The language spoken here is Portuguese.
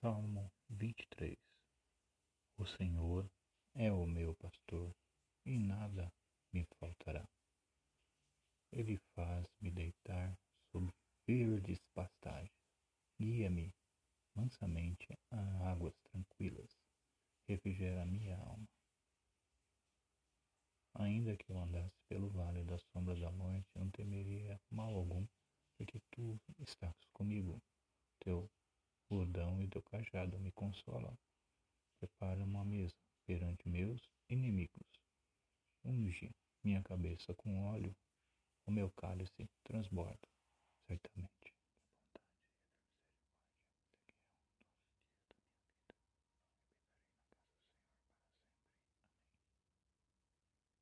Salmo 23 O Senhor é o meu pastor e nada me faltará. Ele faz-me deitar sobre verdes pastagens, guia-me mansamente a águas tranquilas, refrigera minha alma. Ainda que eu andasse pelo vale da sombra da morte, não temeria mal algum, porque tu estás comigo teu bordão e teu cajado me consolam. Prepara uma mesa perante meus inimigos. Unge minha cabeça com óleo, o meu cálice transborda.